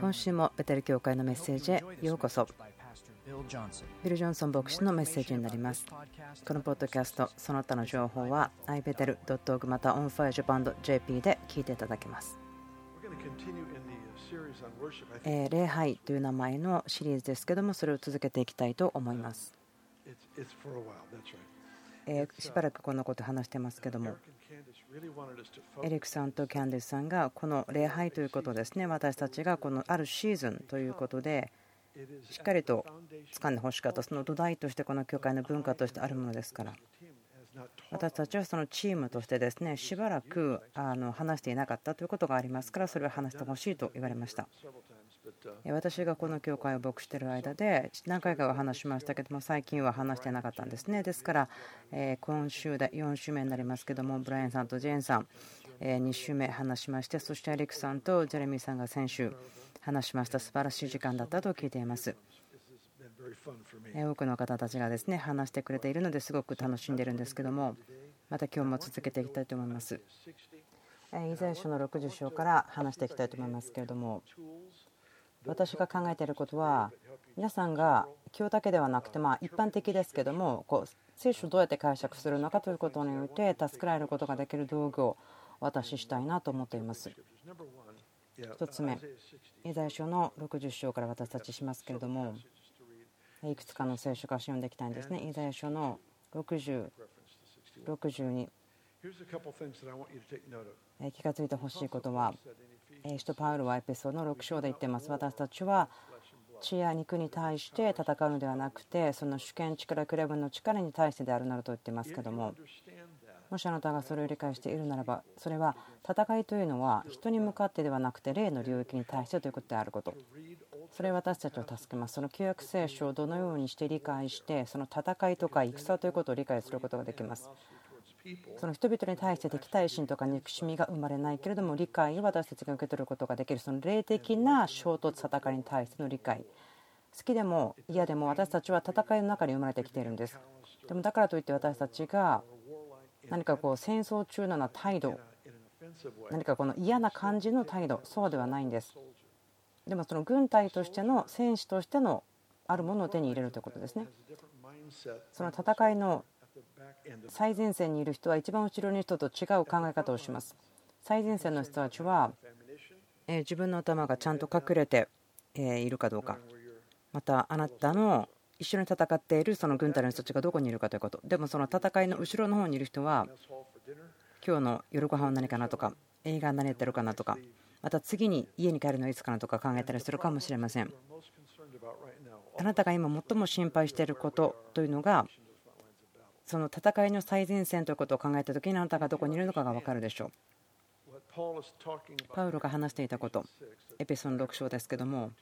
今週もベテル教会のメッセージへようこそ。ビル・ジョンソン牧師のメッセージになります。このポッドキャストその他の情報は ibetel.org また onfirejapan.jp で聞いていただけます。え礼拝という名前のシリーズですけどもそれを続けていきたいと思います。えしばらくこんなこと話してますけどもエリックさんとキャンディスさんがこの礼拝ということですね。私たちがこのあるシーズンということでしっかりと掴んでほしかったその土台としてこの教会の文化としてあるものですから。私たちはそのチームとしてですねしばらくあの話していなかったということがありますからそれを話してほしいと言われました私がこの教会を牧している間で何回かは話しましたけども最近は話してなかったんですね。ですから今週で4週目になりますけどもブライアンさんとジェーンさん2週目話しましてそしてエリックさんとジェレミーさんが先週話しました素晴らしい時間だったと聞いています。多くの方たちがですね話してくれているのですごく楽しんでいるんですけどもまた今日も続けていきたいと思います。イザヤ書の60章から話していきたいと思いますけれども私が考えていることは皆さんが今日だけではなくてまあ一般的ですけどもこう聖書をどうやって解釈するのかということにおいて助けられることができる道具をお渡ししたいなと思っています。1つ目、イザヤ書の60章から私たちしますけれどもいくつかの聖書から読んでいきたいんですね。イザヤ書の60、62気が付いてほしいことは使徒パウロはエペソの6章で言ってます。私たちは血や肉に対して戦うのではなくてその主権力クレブの力に対してであるなどと言ってますけどももしあなたがそれを理解しているならばそれは戦いというのは人に向かってではなくて霊の領域に対してということであること。それ私たちを助けます。その旧約聖書をどのようにして理解してその戦いとか戦ということを理解することができますその人々に対して敵対心とか憎しみが生まれないけれども理解を私たちが受け取ることができる。その霊的な衝突戦いに対しての理解。好きでも嫌でも私たちは戦いの中に生まれてきているんです。でもだからといって私たちが何かこう戦争中のような態度何かこの嫌な感じの態度そうではないんです。でもその軍隊としての戦士としてのあるものを手に入れるということですね。その戦いの最前線にいる人は一番後ろにいる人と違う考え方をします。最前線の人たちは自分の頭がちゃんと隠れているかどうか。またあなたの一緒に戦っているその軍隊の人たちがどこにいるかということ。でもその戦いの後ろの方にいる人は今日の夜ご飯は何かなとか映画は何やってるかなとかまた次に家に帰るのはいつかなとか考えたりするかもしれません。あなたが今最も心配していることというのがその戦いの最前線ということを考えた時にあなたがどこにいるのかが分かるでしょう。パウロが話していたことエペソン6章ですけども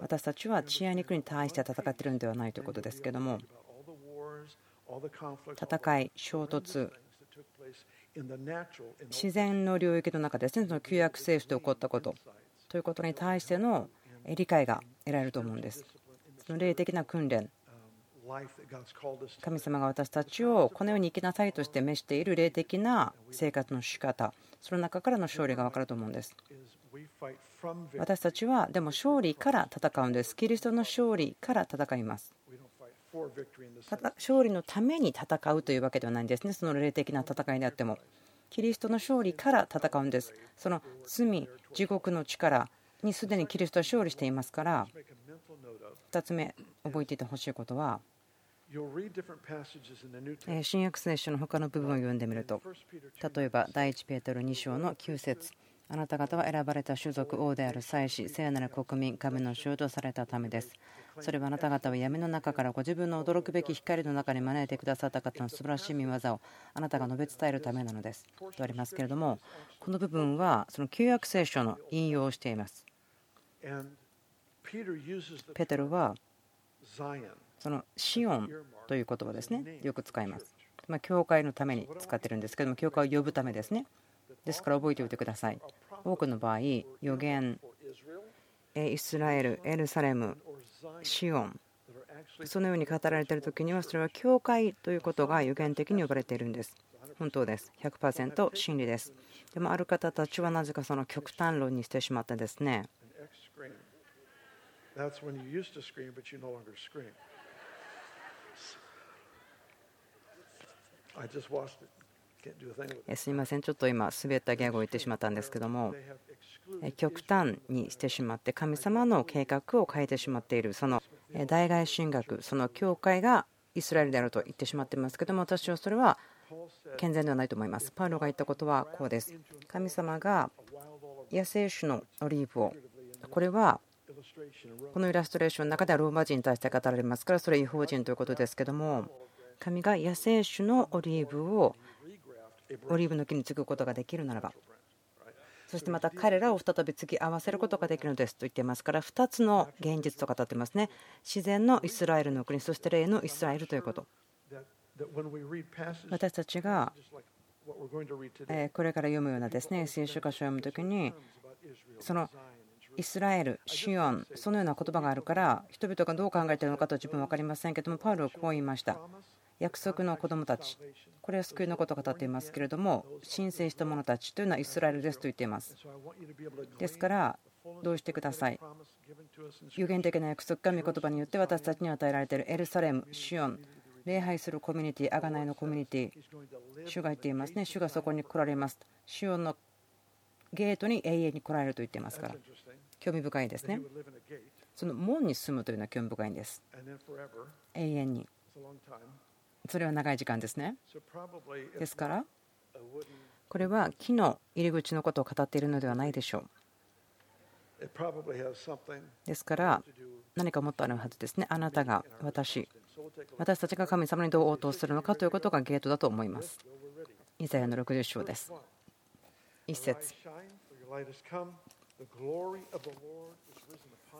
私たちは血や肉に対して戦っているのではないということですけども戦い衝突自然の領域の中ですねその旧約聖書で起こったことということに対しての理解が得られると思うんです。その霊的な訓練神様が私たちをこのように生きなさいとして召している霊的な生活の仕方その中からの勝利が分かると思うんです。私たちはでも勝利から戦うんです。キリストの勝利から戦います。勝利のために戦うというわけではないんですね。その霊的な戦いであっても。キリストの勝利から戦うんです。その罪地獄の力にすでにキリストは勝利していますから。2つ目覚えていてほしいことは新約聖書の他の部分を読んでみると例えば第1ペートル2章の9節。あなた方は選ばれた種族王である祭司聖なる国民神の衆とされたためです。それはあなた方は闇の中からご自分の驚くべき光の中に招いてくださった方の素晴らしい見業をあなたが述べ伝えるためなのです。とありますけれどもこの部分はその旧約聖書の引用をしています。ペテロはそのシオンという言葉ですねよく使います。ま教会のために使ってるんですけども教会を呼ぶためですね。ですから覚えておいてください。多くの場合予言イスラエルエルサレムシオンそのように語られている時にはそれは教会ということが予言的に呼ばれているんです。本当です。100%真理です。でもある方たちはなぜかその極端論にしてしまってですね。すみません、ちょっと今、滑ったギャグを言ってしまったんですけども、極端にしてしまって、神様の計画を変えてしまっている、その大外神学、その教会がイスラエルであると言ってしまっていますけども、私はそれは健全ではないと思います。パウロが言ったことはこうです。神様が野生種のオリーブを、これはこのイラストレーションの中ではローマ人に対して語られますから、それは違法人ということですけども、神が野生種のオリーブをオリーブの木に継ぐことができるならば。そしてまた彼らを再び継ぎ合わせることができるのですと言っていますから2つの現実と語っていますね。自然のイスラエルの国そして霊のイスラエルということ。私たちがこれから読むようなですね聖書箇所を読む時にそのイスラエル、シオン、そのような言葉があるから人々がどう考えているのかと自分は分かりませんけどもパウロはこう言いました。約束の子供たちこれは救いのことを語っていますけれども申請した者たちというのはイスラエルですと言っていますですからどうしてください有限的な約束が御言葉によって私たちに与えられているエルサレムシオン礼拝するコミュニティ、あがないのコミュニティ、主が言っていますね、主がそこに来られます。シオンのゲートに永遠に来られると言っていますから、興味深いですね。その門に住むというのは興味深いんです。永遠に。それは長い時間ですね。ですから、これは木の入り口のことを語っているのではないでしょう。ですから、何かもっとあるはずですね。あなたが私、私たちが神様にどう応答するのかということがゲートだと思います。イザヤの60章です。一節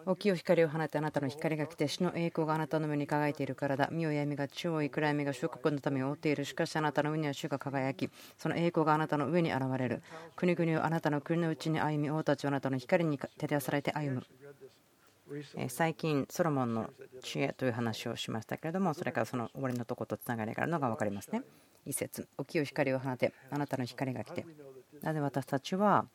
大きい光を放ってあなたの光が来て死の栄光があなたの上に輝いているからだ。身を闇が超い暗闇が諸国のためを覆っている。しかしあなたの上には主が輝き、その栄光があなたの上に現れる。国々をあなたの国のうちに歩み、王たちはあなたの光に照らされて歩む。最近、ソロモンの知恵という話をしましたけれども、それからその終わりのとことつながりがあるのが分かりますね。一節、大きい光を放て、あなたの光が来て。なぜ私たちは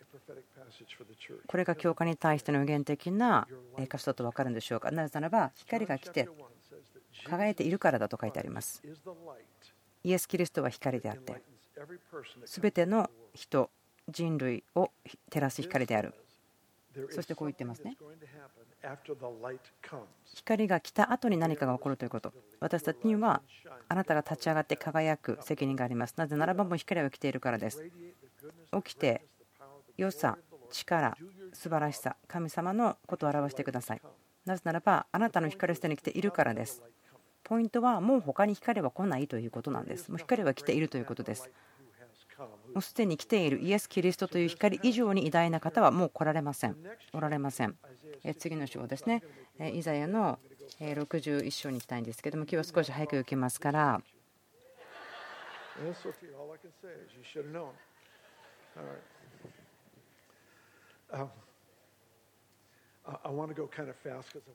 これが教会に対しての予言的な箇所だと分かるんでしょうか。なぜならば光が来て輝いているからだと書いてあります。イエス・キリストは光であって全ての人人類を照らす光である。そしてこう言ってますね。光が来た後に何かが起こるということ。私たちにはあなたが立ち上がって輝く責任があります。なぜならばもう光が来ているからです。起きて良さ力素晴らしさ神様のことを表してください。なぜならばあなたの光下に来ているからです。ポイントはもう他に光は来ないということなんです。もう光は来ているということです。もうすでに来ているイエス・キリストという光以上に偉大な方はもう来られません。おられません。次の章ですね。イザヤの61章に行きたいんですけども今日は少し早く行きますから。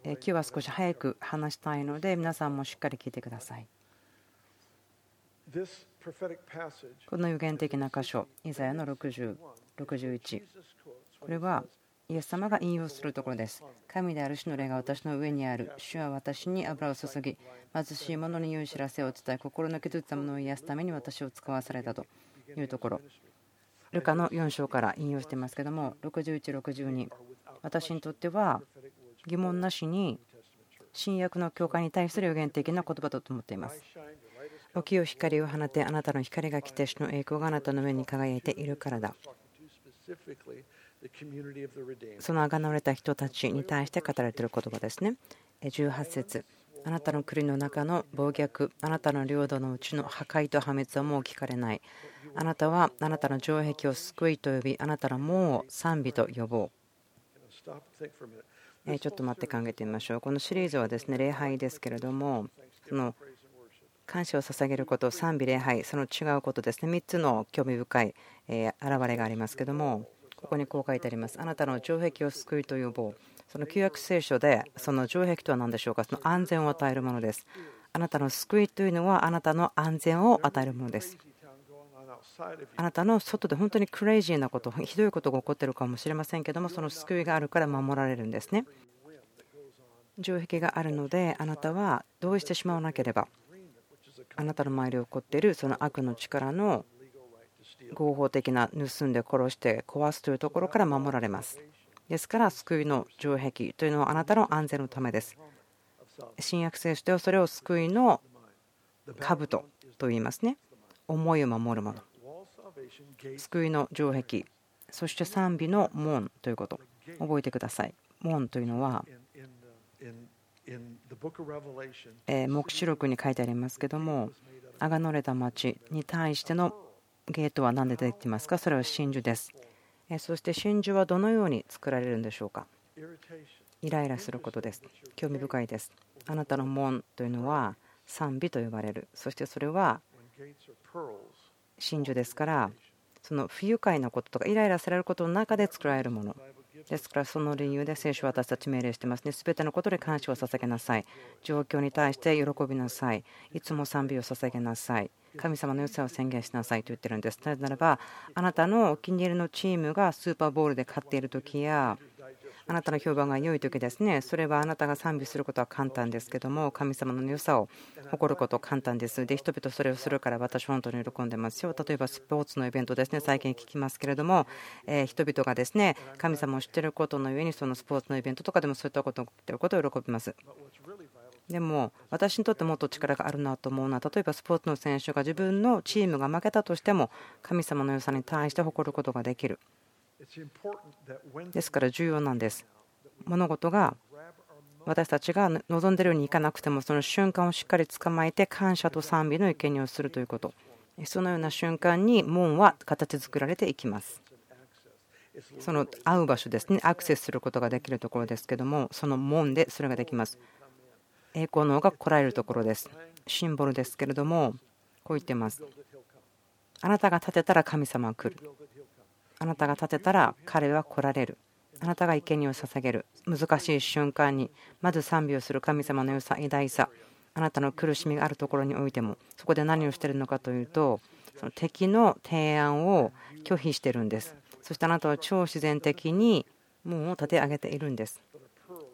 今日は少し早く話したいので皆さんもしっかり聞いてください。この予言的な箇所、イザヤの60、61。これはイエス様が引用するところです。神である主の霊が私の上にある。主は私に油を注ぎ、貧しい者に良い知らせを伝え、心の傷つった者を癒すために私を使わされたというところ。ルカの4章から引用してますけども61、62私にとっては疑問なしに新約の教会に対する予言的な言葉だと思っています。起きよ光を放てあなたの光が来て主の栄光があなたの上に輝いているからだ。そのあがなわれた人たちに対して語られている言葉ですね。18節あなたの国の中の暴虐、あなたの領土のうちの破壊と破滅はもう聞かれない。あなたはあなたの城壁を救いと呼び、あなたの門を賛美と呼ぼう。ちょっと待って考えてみましょう。このシリーズはですね礼拝ですけれども、その感謝を捧げること、賛美、礼拝、その違うことですね、3つの興味深い現れがありますけども、ここにこう書いてあります。あなたの城壁を救いと呼ぼう。その旧約聖書で、その城壁とは何でしょうか、その安全を与えるものです。あなたの救いというのは、あなたの安全を与えるものです。あなたの外で本当にクレイジーなことひどいことが起こっているかもしれませんけどもその救いがあるから守られるんですね城壁があるのであなたは同意してしまわなければあなたの周りで起こっているその悪の力の合法的な盗んで殺して壊すというところから守られますですから救いの城壁というのはあなたの安全のためです。新約聖書ではそれを救いの兜と言いますね。思いを守るもの。救いの城壁そして賛美の門ということ。覚えてください。門というのは黙示録に書いてありますけどもあがのれた町に対してのゲートは何で出てきますか？それは真珠です。そして真珠はどのように作られるんでしょうか？イライラすることです。興味深いです。あなたの門というのは賛美と呼ばれる。そしてそれは真珠ですからその不愉快なこととかイライラされることの中で作られるものですからその理由で聖書は私たち命令してますね。すべてのことで感謝を捧げなさい。状況に対して喜びなさい。いつも賛美を捧げなさい。神様の良さを宣言しなさいと言ってるんです。なぜならば、あなたのお気に入りのチームがスーパーボールで勝っている時や、あなたの評判が良い時ですね、それはあなたが賛美することは簡単ですけども、神様の良さを誇ること簡単です。で、人々それをするから私、本当に喜んでますよ。例えばスポーツのイベントですね、最近聞きますけれども、え人々がですね神様を知っていることの上に、そのスポーツのイベントとかでもそういったことをっていることを喜びます。でも私にとってもっと力があるなと思うのは例えばスポーツの選手が自分のチームが負けたとしても神様の良さに対して誇ることができるですから重要なんです。物事が私たちが望んでいるようにいかなくてもその瞬間をしっかり捕まえて感謝と賛美の生贄をするということ。そのような瞬間に門は形作られていきます。その会う場所ですね。アクセスすることができるところですけどもその門でそれができます。栄光の王が来られるところです。シンボルですけれどもこう言ってます。あなたが立てたら神様は来る。あなたが立てたら彼は来られる。あなたが生贄を捧げる。難しい瞬間にまず賛美をする神様の良さ偉大さ。あなたの苦しみがあるところにおいてもそこで何をしてるのかというとその敵の提案を拒否してるんです。そしてあなたは超自然的に門を立て上げているんです。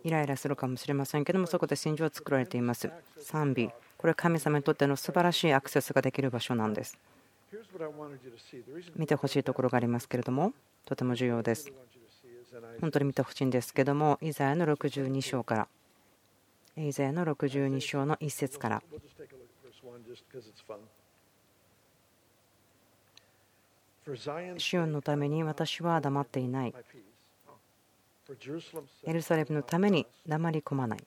イライラするかもしれませんけどもそこで真珠は作られています。賛美。これは神様にとっての素晴らしいアクセスができる場所なんです。見てほしいところがありますけれどもとても重要です。本当に見てほしいんですけどもイザヤの62章から。イザヤの62章の1節から。シオンのために私は黙っていない。エルサレムのために黙り込まない。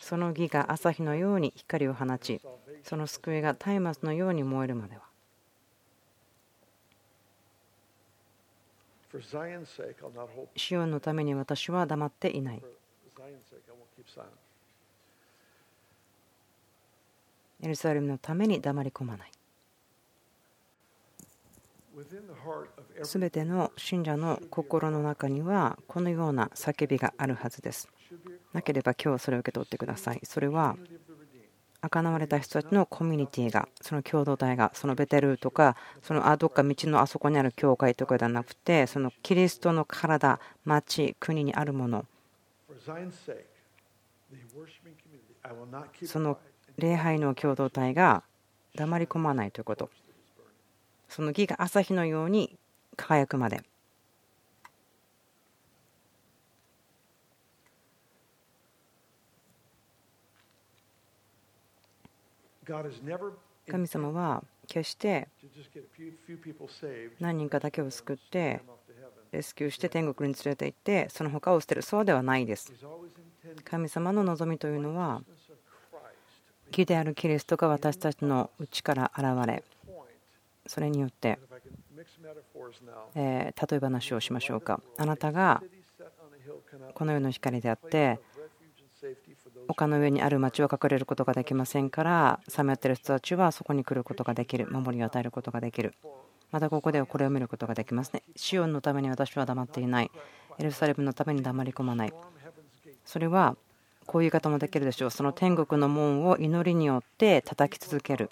その義が朝日のように光を放ちその救いが松明のように燃えるまではシオンのために私は黙っていない。エルサレムのために黙り込まない。すべての信者の心の中にはこのような叫びがあるはずです。なければ今日それを受け取ってください。それはあかなわれた人たちのコミュニティがその共同体がそのベテルとかそのあどっか道のあそこにある教会とかではなくてそのキリストの体町国にあるもの。その礼拝の共同体が黙り込まないということ。その義が朝日のように輝くまで神様は決して何人かだけを救ってレスキューして天国に連れて行ってその他を捨てるそうではないです。神様の望みというのは義であるキリストが私たちの内から現れそれによってえ例え話をしましょうか。あなたがこの世の光であって丘の上にある町は隠れることができませんからさまよってる人たちはそこに来ることができる。守りを与えることができる。またここではこれを見ることができますね。シオンのために私は黙っていない。エルサレムのために黙り込まない。それはこういう言い方もできるでしょう。その天国の門を祈りによって叩き続ける。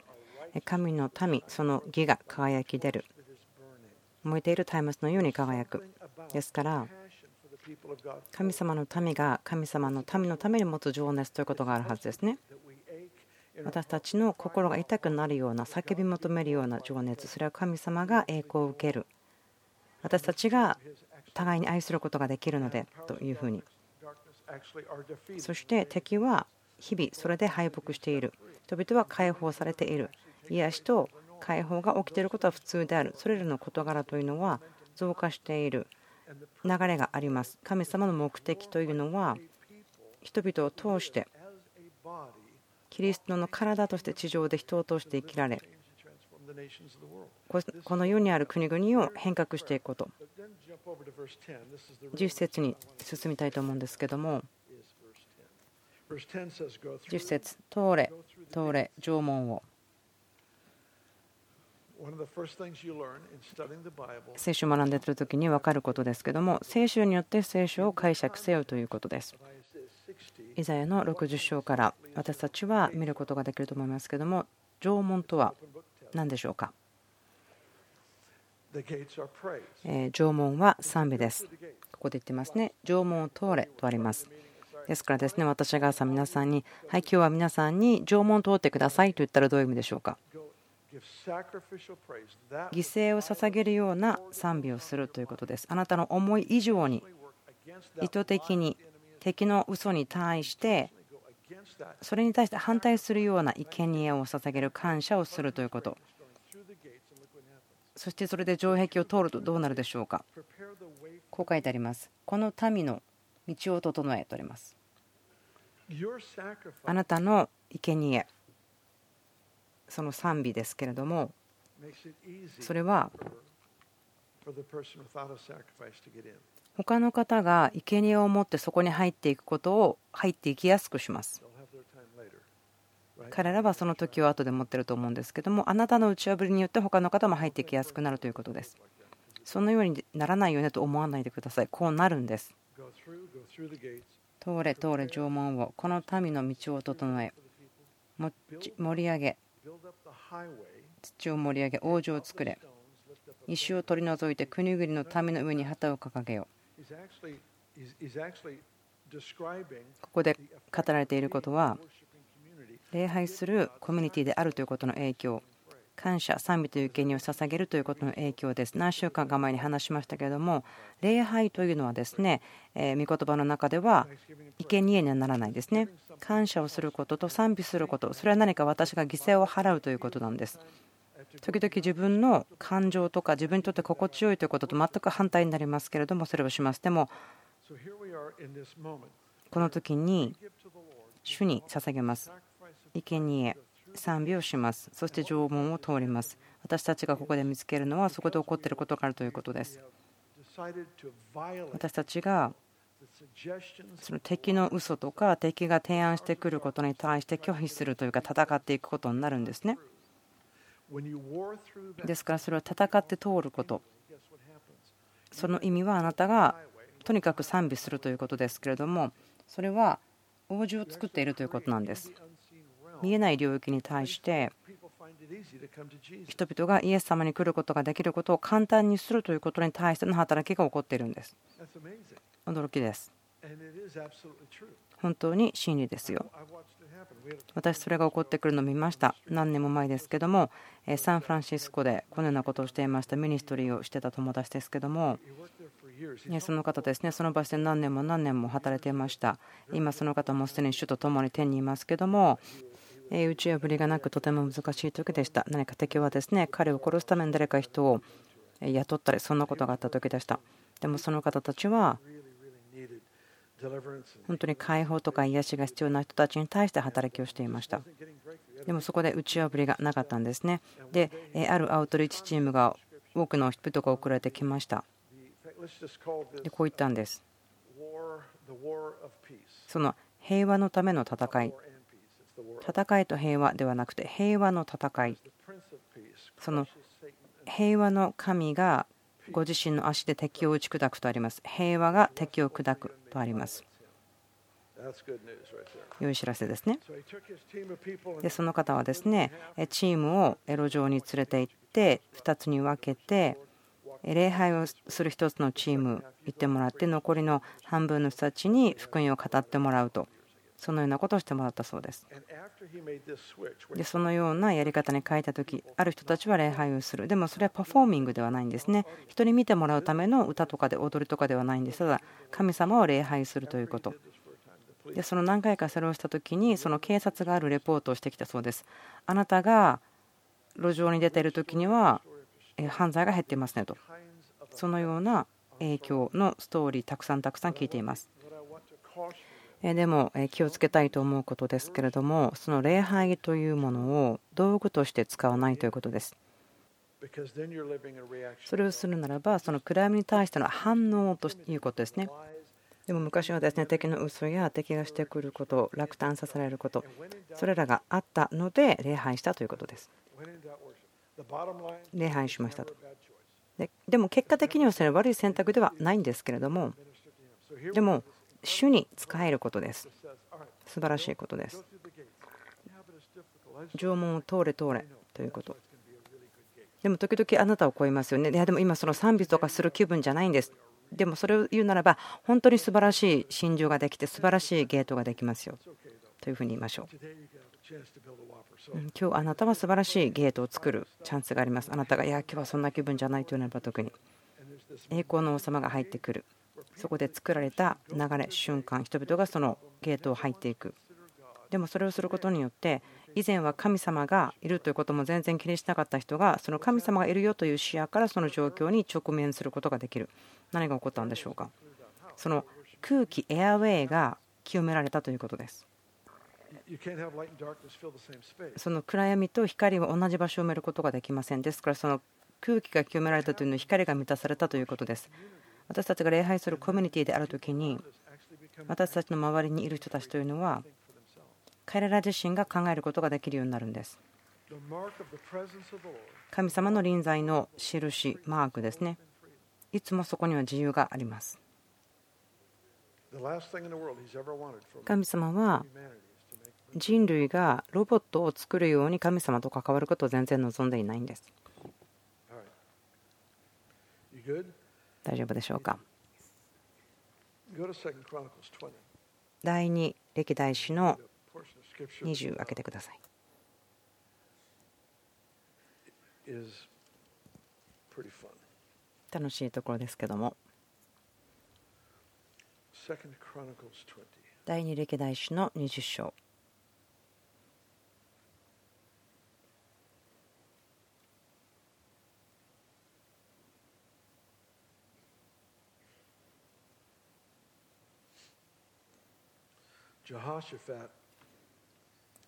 神の民その義が輝き出る。燃えている松明のように輝く。ですから神様の民が神様の民のために持つ情熱ということがあるはずですね。私たちの心が痛くなるような叫び求めるような情熱それは神様が栄光を受ける。私たちが互いに愛することができるのでというふうに。そして敵は日々それで敗北している。人々は解放されている。癒しと解放が起きていることは普通である。それらの事柄というのは増加している流れがあります。神様の目的というのは人々を通してキリストの体として地上で人を通して生きられこの世にある国々を変革していくこと。10節に進みたいと思うんですけども10節通れ通れ縄文を。聖書を学んでいる時に分かることですけども聖書によって聖書を解釈せよということです。イザヤの60章から私たちは見ることができると思いますけども縄文とは何でしょうか？縄文は賛美です。ここで言ってますね。縄文を通れとあります。ですからですね私が朝皆さんにはい今日は皆さんに縄文を通ってくださいと言ったらどういう意味でしょうか？犠牲を捧げるような賛美をするということです。あなたの思い以上に意図的に敵の嘘に対してそれに対して反対するような生贄を捧げる感謝をするということ。そしてそれで城壁を通るとどうなるでしょうか。こう書いてあります。この民の道を整えとあります。あなたの生贄その賛美ですけれどもそれは他の方が生贄を持ってそこに入っていくことを入っていきやすくします。彼らはその時を後で持ってると思うんですけどもあなたの打ち破りによって他の方も入ってきやすくなるということです。そのようにならないよねと思わないでください。こうなるんです。通れ通れ縄文を。この民の道を整え。盛り上げ土を盛り上げ王子を作れ。石を取り除いて国々の民の上に旗を掲げよう。ここで語られていることは礼拝するコミュニティであるということの影響感謝、賛美という権利を捧げるということの影響です。何週間か前に話しましたけれども、礼拝というのはですね、え御言葉の中では生贄にはならないですね。感謝をすることと賛美すること、それは何か私が犠牲を払うということなんです。時々自分の感情とか自分にとって心地よいということと全く反対になりますけれども、それをします。でも、この時に主に捧げます。生贄賛美をします。そして縄文を通ります。私たちがここで見つけるのはそこで起こっていることがあるということです。私たちがその敵の嘘とか敵が提案してくることに対して拒否するというか戦っていくことになるんですね。ですからそれは戦って通ること。その意味はあなたがとにかく賛美するということですけれどもそれは王子を作っているということなんです。見えない領域に対して人々がイエス様に来ることができることを簡単にするということに対しての働きが起こっているんです。驚きです。本当に真理ですよ。私それが起こってくるのを見ました。何年も前ですけどもサンフランシスコでこのようなことをしていました。ミニストリーをしてた友達ですけどもその方ですねその場所で何年も何年も働いていました。今その方もすでに主と共に天にいますけども打ち破りがなくとても難しい時でした。何か敵はですね彼を殺すために誰か人を雇ったりそんなことがあった時でした。でもその方たちは本当に解放とか癒しが必要な人たちに対して働きをしていました。でもそこで打ち破りがなかったんですね。であるアウトリーチチームが多くの人が送られてきました。でこう言ったんです。その平和のための戦い。戦いと平和ではなくて平和の戦い。その平和の神がご自身の足で敵を打ち砕くとあります。平和が敵を砕くとあります。良い知らせですね。でその方はですねチームを路上に連れて行って2つに分けて礼拝をする1つのチーム行ってもらって残りの半分の人たちに福音を語ってもらうとそのようなことをしてもらったそうです。でそのようなやり方に変えた時ある人たちは礼拝をする。でもそれはパフォーミングではないんですね。人に見てもらうための歌とかで踊りとかではないんです。ただ神様を礼拝するということ。でその何回かそれをした時にその警察があるレポートをしてきたそうです。あなたが路上に出ている時には犯罪が減っていますねと。そのような影響のストーリーたくさんたくさん聞いていますでも気をつけたいと思うことですけれどもその礼拝というものを道具として使わないということです。それをするならばその暗闇に対しての反応ということですね。でも昔はですね敵の嘘や敵がしてくること落胆させられることそれらがあったので礼拝したということです。礼拝しましたと。でも結果的にはそれは悪い選択ではないんですけれどもでも主に使えることです。素晴らしいことです。縄文を通れ通れということ。でも時々あなたを超えますよね。いやでも今その賛美とかする気分じゃないんです。でもそれを言うならば本当に素晴らしい心情ができて素晴らしいゲートができますよ。というふうに言いましょう。今日あなたは素晴らしいゲートを作るチャンスがあります。あなたがいや今日はそんな気分じゃないというならば特に。栄光の王様が入ってくる。そこで作られた流れ瞬間人々がそのゲートを入っていく。でもそれをすることによって以前は神様がいるということも全然気にしなかった人がその神様がいるよという視野からその状況に直面することができる。何が起こったんでしょうか。その空気エアウェイが清められたということです。その暗闇と光は同じ場所を埋めることができません。ですからその空気が清められたというのは光が満たされたということです。私たちが礼拝するコミュニティである時に私たちの周りにいる人たちというのは彼ら自身が考えることができるようになるんです。神様の臨在の印マークですね。いつもそこには自由があります。神様は人類がロボットを作るように神様と関わることを全然望んでいないんです。大丈夫でしょうか？第2歴代史の20開けてください。楽しいところですけども。第2歴代史の20章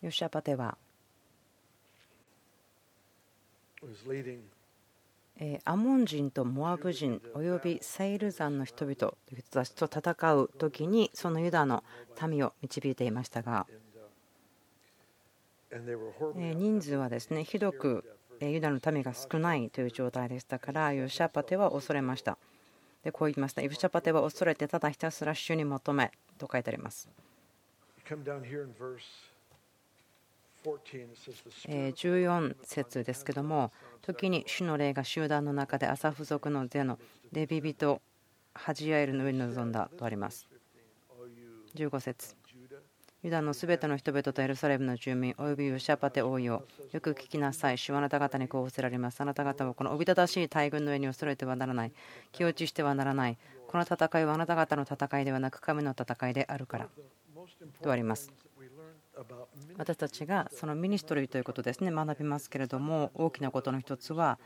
ヨシャパテは。アモン人とモアブ人およびセイル山の人々という人たちと戦う時にそのユダの民を導いていましたが人数はですねひどくユダの民が少ないという状態でしたからヨシャパテは恐れました。でこう言いました。ヨシャパテは恐れてただひたすら主に求めと書いてあります14節ですけども時に主の霊が集団の中で朝付属の手のレビ人ハジヤエルの上に臨んだとあります。15節。ユダのすべての人々とエルサレムの住民およびヨシャパテ王よよく聞きなさい。主はあなた方にこうおせられます。あなた方はこのおびただしい大軍の上に恐れてはならない。気落ちしてはならない。この戦いはあなた方の戦いではなく神の戦いであるからとあります。私たちがそのミニストリーということですね学びますけれども大きなことの一つは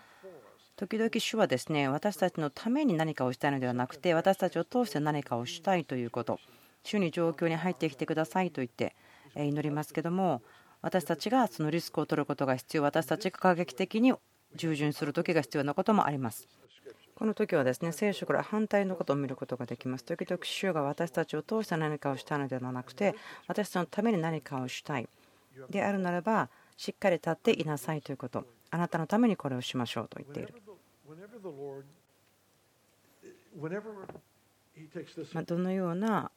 時々主はですね私たちのために何かをしたいのではなくて私たちを通して何かをしたいということ主に状況に入ってきてくださいと言って祈りますけども私たちがそのリスクを取ることが必要私たちが過激的に従順する時が必要なこともありますこの時はですね聖書から反対のことを見ることができます。時々主が私たちを通して何かをしたのではなくて私たちのために何かをしたいであるならばしっかり立っていなさいということあなたのためにこれをしましょうと言っている。まどのような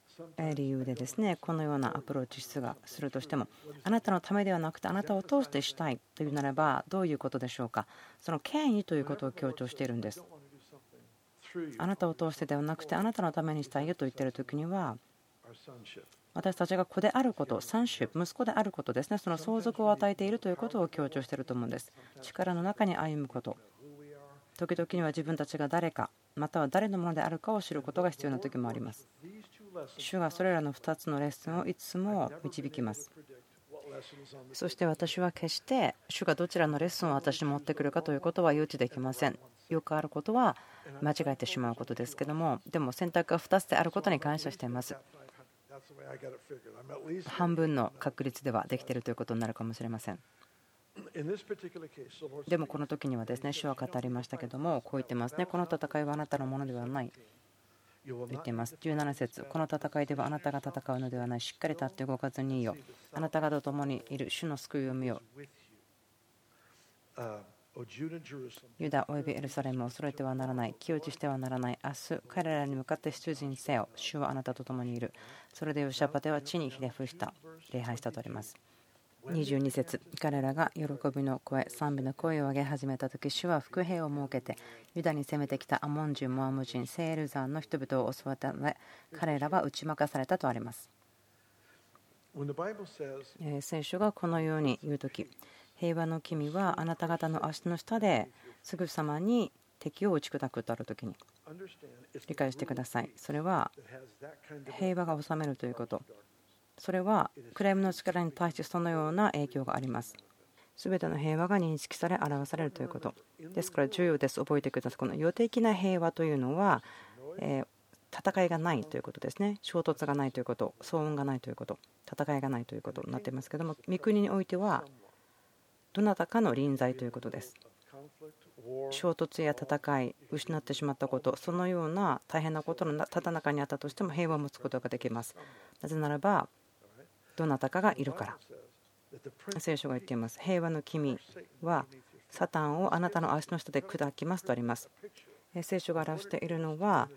理由でですねこのようなアプローチするとしてもあなたのためではなくてあなたを通してしたいというならばどういうことでしょうかその権威ということを強調しているんですあなたを通してではなくてあなたのためにしたいよと言っている時には私たちが子であること、三種、息子であることですね、その相続を与えているということを強調していると思うんです。力の中に歩むこと、時々には自分たちが誰か、または誰のものであるかを知ることが必要な時もあります。主がそれらの2つのレッスンをいつも導きます。そして私は決して主がどちらのレッスンを私に持ってくるかということは予知できません。よくあることは間違えてしまうことですけども、でも選択が2つであることに感謝しています。半分の確率ではできているということになるかもしれません。でもこの時にはですね主は語りましたけどもこう言ってますねこの戦いはあなたのものではない言っています。17節。この戦いではあなたが戦うのではない。しっかり立って動かずにいいよあなたがと共にいる主の救いを見よユダおよびエルサレムを恐れてはならない。気落ちしてはならない。明日彼らに向かって出陣せよ。主はあなたと共にいる。それでヨシャパテは地にひれ伏した。礼拝したとあります。22節。彼らが喜びの声賛美の声を上げ始めた時主は伏兵を設けてユダに攻めてきたアモン人モアム人セールザンの人々を襲われたので彼らは打ち負かされたとあります。聖書がこのように言う時平和の君はあなた方の足の下ですぐさまに敵を打ち砕くとある時に理解してください。それは平和が治めるということそれはクライムの力に対してそのような影響があります。全ての平和が認識され表されるということ。ですから重要です。覚えてください。この予定的な平和というのはえ戦いがないということですね。衝突がないということ。騒音がないということ。戦いがないということになっていますけれども御国においてはどなたかの臨在ということです。衝突や戦い、失ってしまったこと、そのような大変なことのただ中にあったとしても平和を持つことができます。なぜならば、どなたかがいるから。聖書が言っています。平和の君はサタンをあなたの足の下で砕きますとあります。聖書が表しているのは、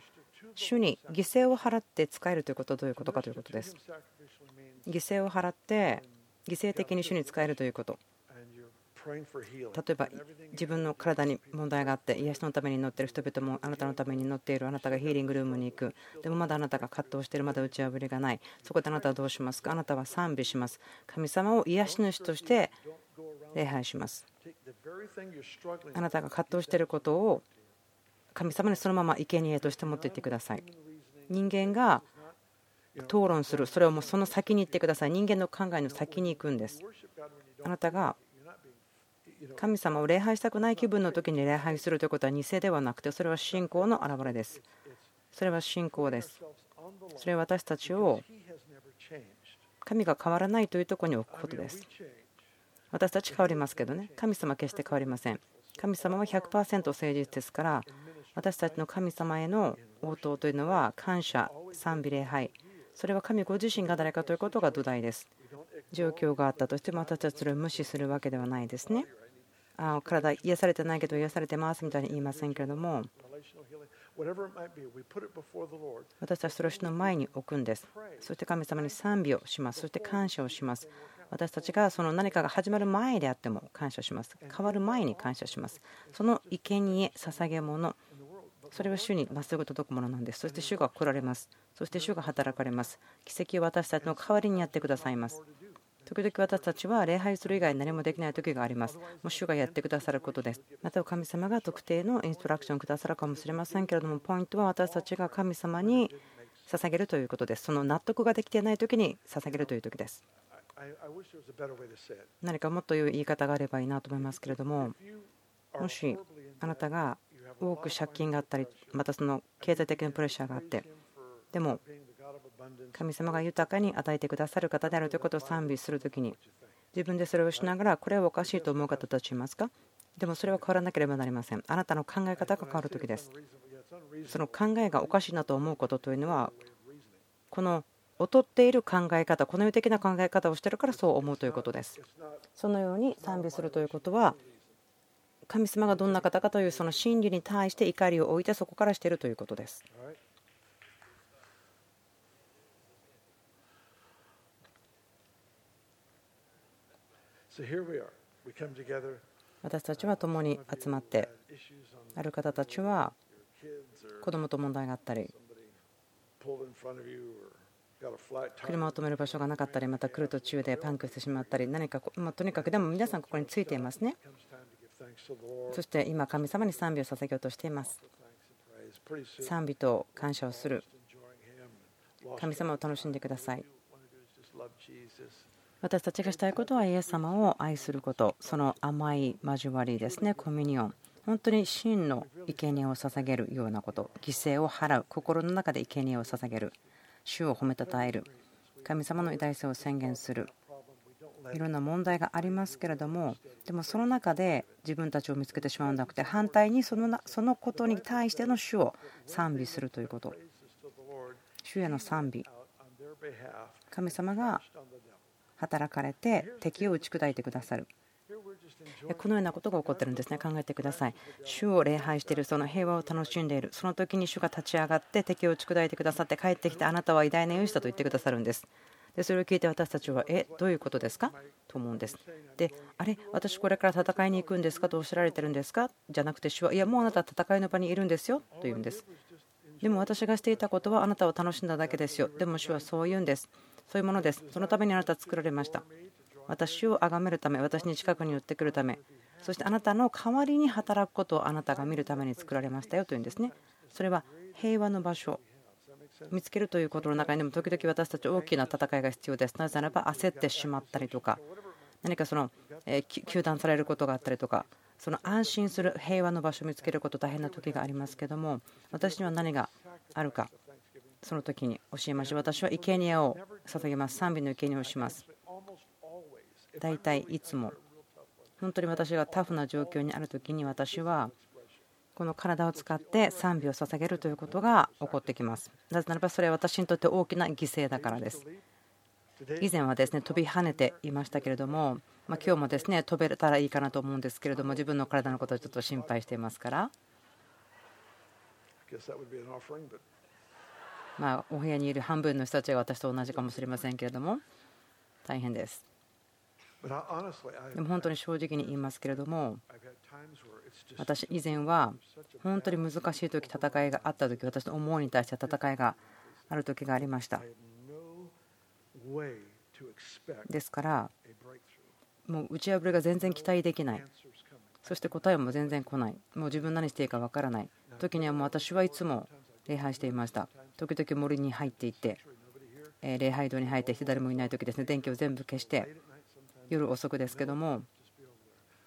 主に犠牲を払って使えるということはどういうことかということです。犠牲を払って犠牲的に主に使えるということ。例えば自分の体に問題があって癒しのために乗っている人々もあなたのために乗っているあなたがヒーリングルームに行く。でもまだあなたが葛藤しているまだ打ち破りがない。そこであなたはどうします。かあなたは賛美します。神様を癒し主として礼拝します。あなたが葛藤していることを神様にそのまま生贄として持っていってください。人間が討論する。それをもうその先に行ってください。人間の考えの先に行くんです。あなたが神様を礼拝したくない気分の時に礼拝するということは偽ではなくてそれは信仰の表れです。それは信仰です。それは私たちを神が変わらないというところに置くことです。私たち変わりますけどね。神様は決して変わりません。神様は100%誠実ですから私たちの神様への応答というのは感謝賛美礼拝。それは神ご自身が誰かということが土台です。状況があったとしても私たちそれを無視するわけではないですね。あ体癒されてないけど癒されてますみたいに言いませんけれども。私たちそれを主の前に置くんです。そして神様に賛美をします。そして感謝をします。私たちがその何かが始まる前であっても感謝します。変わる前に感謝します。その生贄捧げ物。それは主にまっすぐ届くものなんです。そして主が来られます。そして主が働かれます。奇跡を私たちの代わりにやってくださいます時々私たちは礼拝する以外何もできない時があります。もう主がやってくださることです。また神様が特定のインストラクションをくださるかもしれませんけれども、ポイントは私たちが神様に捧げるということです。その納得ができていない時に捧げるという時です。何かもっという言い方があればいいなと思いますけれども、もしあなたが多く借金があったり、またその経済的なプレッシャーがあって、でも神様が豊かに与えてくださる方であるということを賛美するときに自分でそれをしながらこれはおかしいと思う方たちいますか？でもそれは変わらなければなりません。あなたの考え方が変わるときです。その考えがおかしいなと思うことというのはこの劣っている考え方この世的な考え方をしているからそう思うということです。そのように賛美するということは神様がどんな方かというその真理に対して怒りを置いてそこからしているということです私たちは共に集まってある方たちは子供と問題があったり車を止める場所がなかったりまた来る途中でパンクしてしまったり何か、まあ、とにかくでも皆さんここについていますね。そして今神様に賛美を捧げようとしています。賛美と感謝をする。神様を楽しんでください私たちがしたいことはイエス様を愛すること。その甘い交わりですね。コミュニオン。本当に真の生贄を捧げるようなこと。犠牲を払う心の中で生贄を捧げる。主を褒めたたえる。神様の偉大さを宣言する。いろんな問題がありますけれどもでもその中で自分たちを見つけてしまうんじゃなくて反対にそのそのことに対しての主を賛美するということ。主への賛美。神様が働かれて敵を打ち砕いてくださる。このようなことが起こってるんですね。考えてください。主を礼拝しているその平和を楽しんでいる。その時に主が立ち上がって敵を打ち砕いてくださって帰ってきてあなたは偉大な勇士だと言ってくださるんです。でそれを聞いて私たちはえどういうことですか？と思うんです。であれ私これから戦いに行くんですか？とおっしゃられてるんですか？じゃなくて主はいやもうあなたは戦いの場にいるんですよ。と言うんです。でも私がしていたことはあなたを楽しんだだけですよ。でも主はそう言うんです。そういうものです。そのためにあなたは作られました。私を崇めるため私に近くに寄ってくるためそしてあなたの代わりに働くことをあなたが見るために作られましたよというんですね。それは平和の場所。見つけるということの中にでも時々私たち大きな戦いが必要です。なぜならば焦ってしまったりとか何かその糾弾されることがあったりとかその安心する平和の場所を見つけること大変な時がありますけども私には何があるかその時に教えましょう。私は生贄を捧げます。賛美の生贄をします。大体いつも。本当に私がタフな状況にある時に私はこの体を使って賛美を捧げるということが起こってきます。なぜならばそれは私にとって大きな犠牲だからです。以前はですね飛び跳ねていましたけれどもま今日もですね飛べたらいいかなと思うんですけれども自分の体のことをちょっと心配していますから。まあお部屋にいる半分の人たちが私と同じかもしれませんけれども大変です。でも本当に正直に言いますけれども私以前は本当に難しい時戦いがあった時私の思いに対して戦いがある時がありました。ですからもう打ち破りが全然期待できない。そして答えも全然来ない。もう自分何していいかわからない。時にはもう私はいつも礼拝していました時々森に入っていって礼拝堂に入ってきて誰もいない時ですね。電気を全部消して夜遅くですけども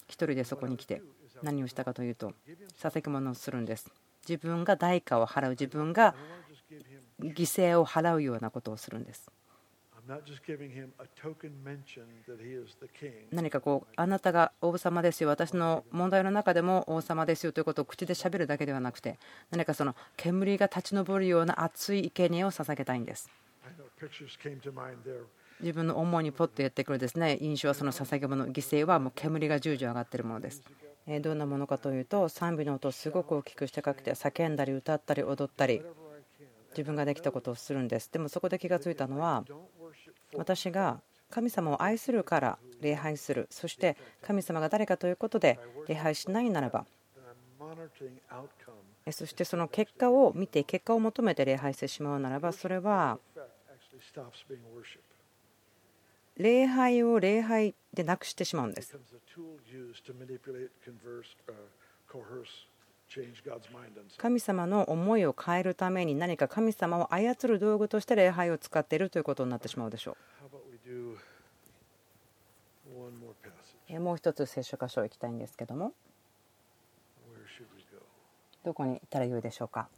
1人でそこに来て何をしたかというと捧げ物をするんです。自分が代価を払う自分が犠牲を払うようなことをするんです。何かこうあなたが王様ですよ。私の問題の中でも王様ですよということを口でしゃべるだけではなくて何かその煙が立ち上るような熱い生贄を捧げたいんです。自分の思いにポッとやってくるですね。印象はその捧げ物犠牲はもう煙が十字上がっているものです。どんなものかというと賛美の音をすごく大きくしてかけて叫んだり歌ったり踊ったり自分ができたことをするんですでもそこで気がついたのは私が神様を愛するから礼拝するそして神様が誰かということで礼拝しないならばそしてその結果を見て結果を求めて礼拝してしまうならばそれは礼拝を礼拝でなくしてしまうんです。神様の思いを変えるために何か神様を操る道具として礼拝を使っているということになってしまうでしょう。もう一つ聖書箇所行きたいんですけども。どこに行ったらよいでしょうか？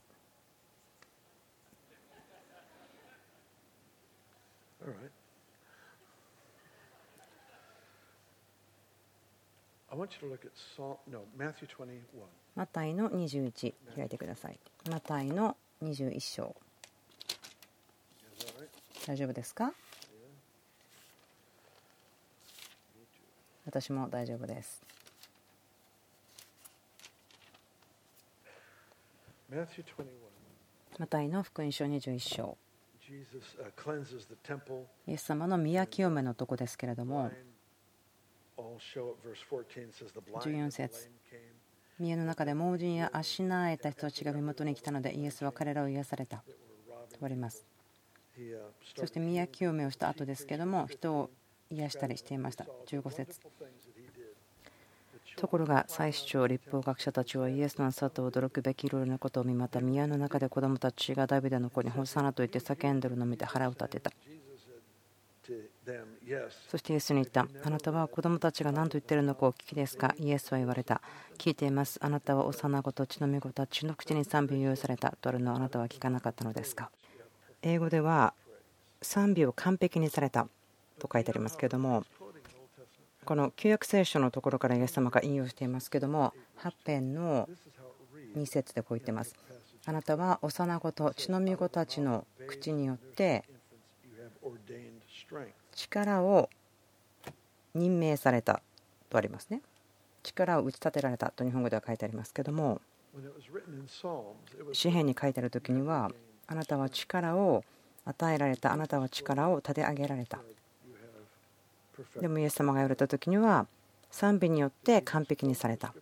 マタイの21開いてください。マタイの21章。大丈夫ですか？私も大丈夫です。マタイの福音書21章。イエス様の宮清めのとこですけれども。14節宮の中で盲人や足なえた人たちが身元に来たのでイエスは彼らを癒された。とあります。そして宮清めをした後ですけども人を癒したりしていました。15節。ところが祭司長立法学者たちはイエスの里を驚くべきいろいろなことを見また。宮の中で子供たちがダビデの子にホサナと言って叫んでるのを見て腹を立てた。そしてイエスに言った。あなたは子供たちが何と言っているのかお聞きですか？イエスは言われた。聞いています。あなたは幼子と血のみ子たちの口に賛美を用意されたとあるのをあなたは聞かなかったのですか？英語では賛美を完璧にされたと書いてありますけれどもこの旧約聖書のところからイエス様が引用していますけども8編の2節でこう言ってますあなたは幼子と血のみ子たちの口によって力を任命されたとありますね。力を打ち立てられたと日本語では書いてありますけども詩篇に書いてある時にはあなたは力を与えられたあなたは力を立て上げられた。でもイエス様が言われた時には賛美によって完璧にされた。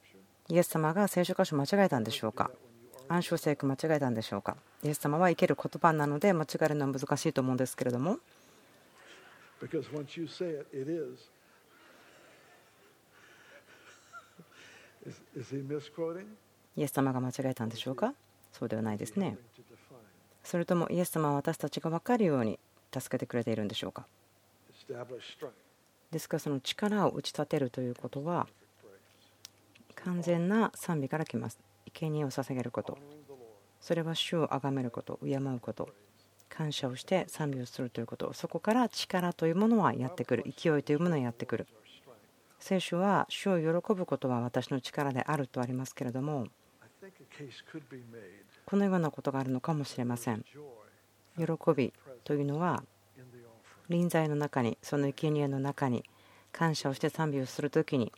イエス様が聖書箇所間違えたんでしょうか。暗唱聖句間違えたんでしょうか。イエス様は生ける言葉なので間違えるのは難しいと思うんですけれどもイエス様が間違えたんでしょうか?そうではないですね。それともイエス様は私たちが分かるように助けてくれているんでしょうか?ですからその力を打ち立てるということは完全な賛美から来ます。生贄を捧げること。それは主を崇めること敬うこと感謝をして賛美をするということ。そこから力というものはやってくる。勢いというものはやってくる。聖書は主を喜ぶことは私の力であるとありますけれどもこのようなことがあるのかもしれません。喜びというのは臨在の中にその生贄の中に感謝をして賛美をする時に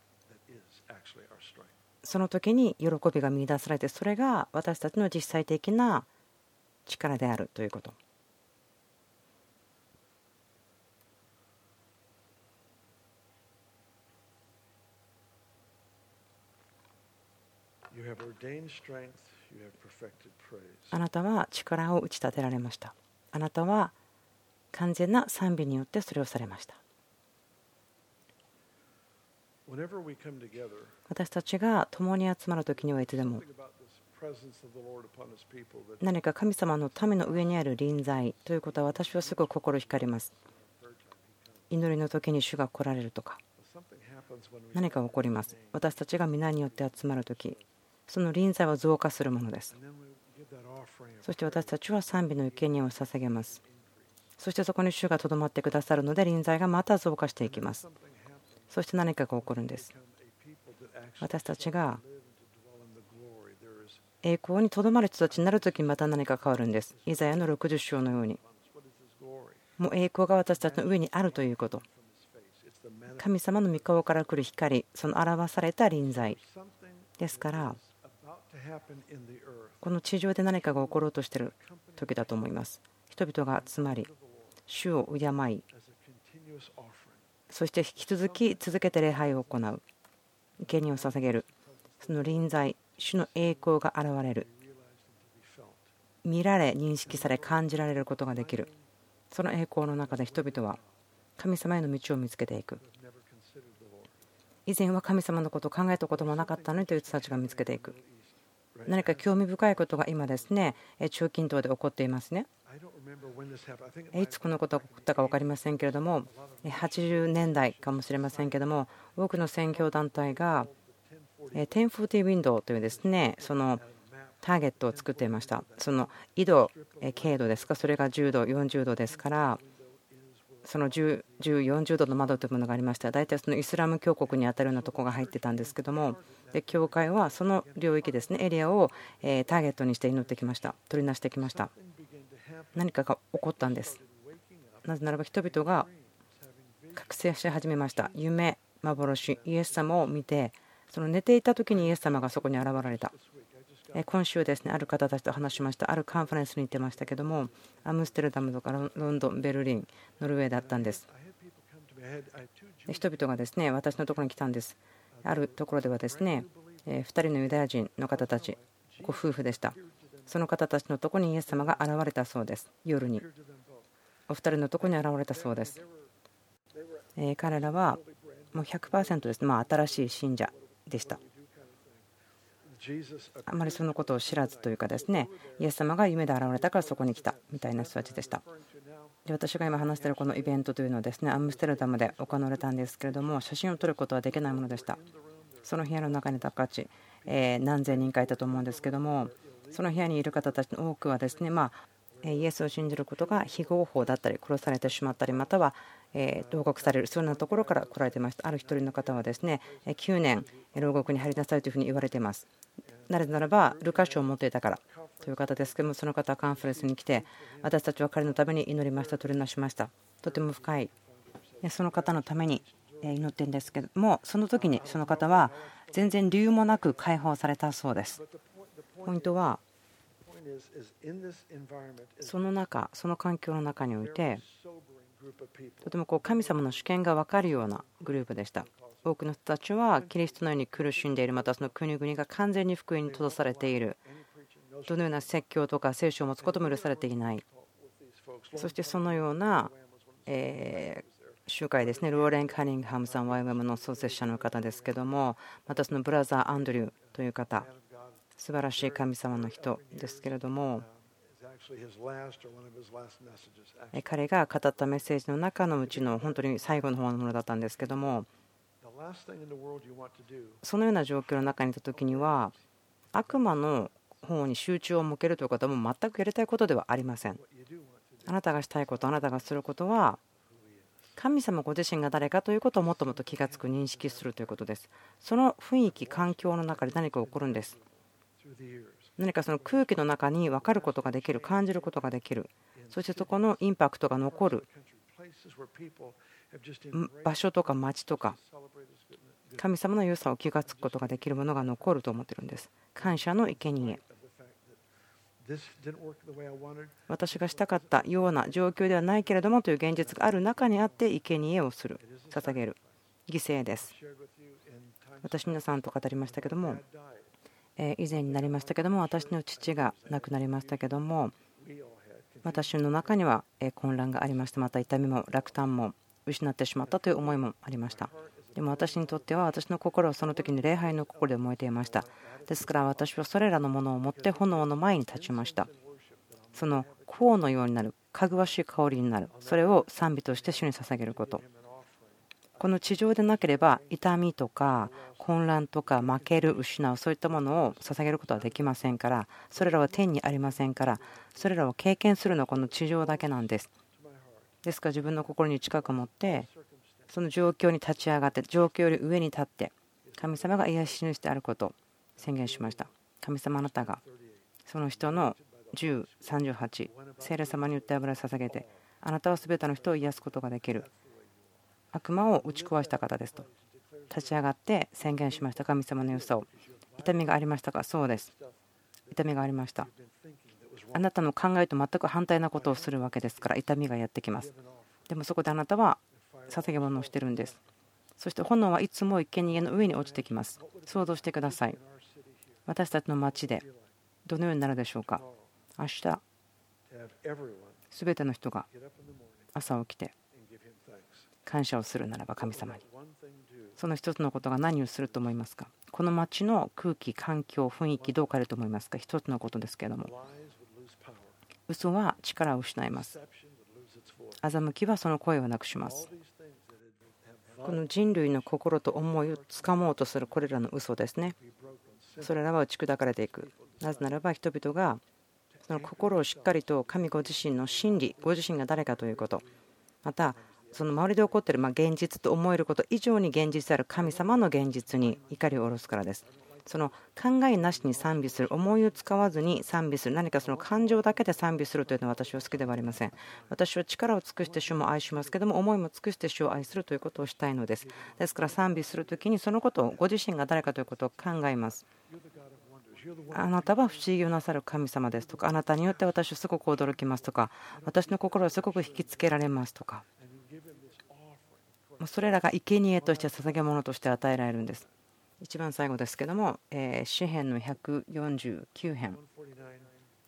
その時に喜びが見いだされてそれが私たちの実際的な力であるということ。あなたは力を打ち立てられました。あなたは完全な賛美によってそれをされました。私たちが共に集まる時にはいつでも何か神様の民の上にある臨在ということは私はすごく心惹かれます。祈りの時に主が来られるとか何か起こります。私たちが皆によって集まる時その臨在は増加するものです。そして私たちは賛美の生贄を捧げます。そしてそこに主がとどまってくださるので臨在がまた増加していきます。そして何かが起こるんです。私たちが栄光にとどまる人たちになるときにまた何か変わるんです。イザヤの60章のように。もう栄光が私たちの上にあるということ。神様の御顔から来る光、その表された臨在ですから、この地上で何かが起ころうとしている時だと思います。人々が集まり主を敬いそして引き続き続けて礼拝を行う。生贄を捧げる。その臨在主の栄光が現れる。見られ認識され感じられることができる。その栄光の中で人々は神様への道を見つけていく。以前は神様のことを考えたこともなかったのにという人たちが見つけていく何か興味深いことが今ですね中近東で起こっていますねいつこのことが起こったか分かりませんけれども80年代かもしれませんけども多くの宣教団体が1040ウィンドウというですねそのターゲットを作っていました。その緯度経度ですかそれが10度40度ですからその10、40度の窓というものがありました。大体そのイスラム教国に当たるようなところが入ってたんですけどもで教会はその領域ですねエリアをターゲットにして祈ってきました。取りなしてきました。何かが起こったんです。なぜならば人々が覚醒し始めました。夢幻イエス様を見てその寝ていた時にイエス様がそこに現れた。今週ですねある方たちと話しましたあるカンファレンスに行ってましたけどもアムステルダムとかロンドンベルリンノルウェーだったんです人々がですね私のところに来たんです。あるところではですね2人のユダヤ人の方たち、ご夫婦でした。その方たちのところにイエス様が現れたそうです、夜に。お二人のところに現れたそうです。彼らはもう100%です、まあ、新しい信者でした。あまりそのことを知らずというかですねイエス様が夢で現れたからそこに来たみたいな人たちでした。で私が今話しているこのイベントというのはですねアムステルダムで行われたんですけれども写真を撮ることはできないものでした。その部屋の中にた方たち何千人かいたと思うんですけどもその部屋にいる方たちの多くはですねまあイエスを信じることが非合法だったり殺されてしまったりまたは投獄されるそういうようなところから来られてました。ある一人の方はですね9年牢獄に入りなさいというふうに言われています。なぜならばルカ賞を持っていたからという方ですけどもその方はカンファレンスに来て私たちは彼のために祈りました取りなしました。とても深いその方のために祈ってるんですけどもその時にその方は全然理由もなく解放されたそうです。ポイントはその中その環境の中においてとてもこう神様の主権が分かるようなグループでした。多くの人たちはキリストのように苦しんでいる。またその国々が完全に福音に閉ざされている。どのような説教とか聖書を持つことも許されていない。そしてそのようなえ集会ですね。ローレン・カニングハムさん YWAM の創設者の方ですけどもまたそのブラザー・アンドリューという方素晴らしい神様の人ですけれども彼が語ったメッセージの中のうちの本当に最後の方のものだったんですけどもそのような状況の中にいた時には悪魔の方に集中を向けるということも全くやりたいことではありません。あなたがしたいことあなたがすることは神様ご自身が誰かということをもっともっと気が付く認識するということです。その雰囲気環境の中で何か起こるんです何かその空気の中に分かることができる感じることができる。そしてそこのインパクトが残る。場所とか街とか神様の良さを気が付くことができるものが残ると思ってるんです。感謝の生贄。私がしたかったような状況ではないけれどもという現実がある中にあって生贄をする捧げる。犠牲です。私皆さんと語りましたけども以前になりましたけども私の父が亡くなりましたけども私の中には混乱がありましたまた痛みも落胆も失ってしまったという思いもありました。でも私にとっては私の心はその時に礼拝の心で燃えていました。ですから私はそれらのものを持って炎の前に立ちました。その香のようになるかぐわしい香りになる。それを賛美として主に捧げること。この地上でなければ痛みとか混乱とか負ける失うそういったものを捧げることはできませんからそれらは天にありませんからそれらを経験するのはこの地上だけなんです。ですから自分の心に近く持ってその状況に立ち上がって状況より上に立って神様が癒し主であることを宣言しました。神様あなたがその人の1038聖霊様によって油を捧げてあなたは全ての人を癒すことができる。悪魔を打ち壊した方ですと。立ち上がって宣言しました。神様の良さを。痛みがありましたか？そうです。痛みがありました。あなたの考えと全く反対なことをするわけですから痛みがやってきます。でもそこであなたは捧げ物をしてるんです。そして炎はいつも生贄の上に落ちてきます。想像してください。私たちの町でどのようになるでしょうか？明日全ての人が朝起きて感謝をするならば神様に。その一つのことが何をすると思いますか？この町の空気環境雰囲気どう変えると思いますか？一つのことですけれども。嘘は力を失います。欺きはその声をなくします。この人類の心と思いをつかもうとするこれらの嘘ですね。それらは打ち砕かれていく。なぜならば人々がその心をしっかりと神ご自身の真理ご自身が誰かということ。またその周りで起こっているま現実と思えること以上に現実である神様の現実に怒りを下ろすからです。その考えなしに賛美する思いを使わずに賛美する何かその感情だけで賛美するというのは私は好きではありません。私は力を尽くして主も愛しますけども思いも尽くして主を愛するということをしたいのです。ですから賛美する時にそのことをご自身が誰かということを考えます。あなたは不思議をなさる神様ですとかあなたによって私はすごく驚きますとか私の心はすごく引きつけられますとか。それらが生贄として捧げ物として与えられるんです。一番最後ですけども、え詩編の149編。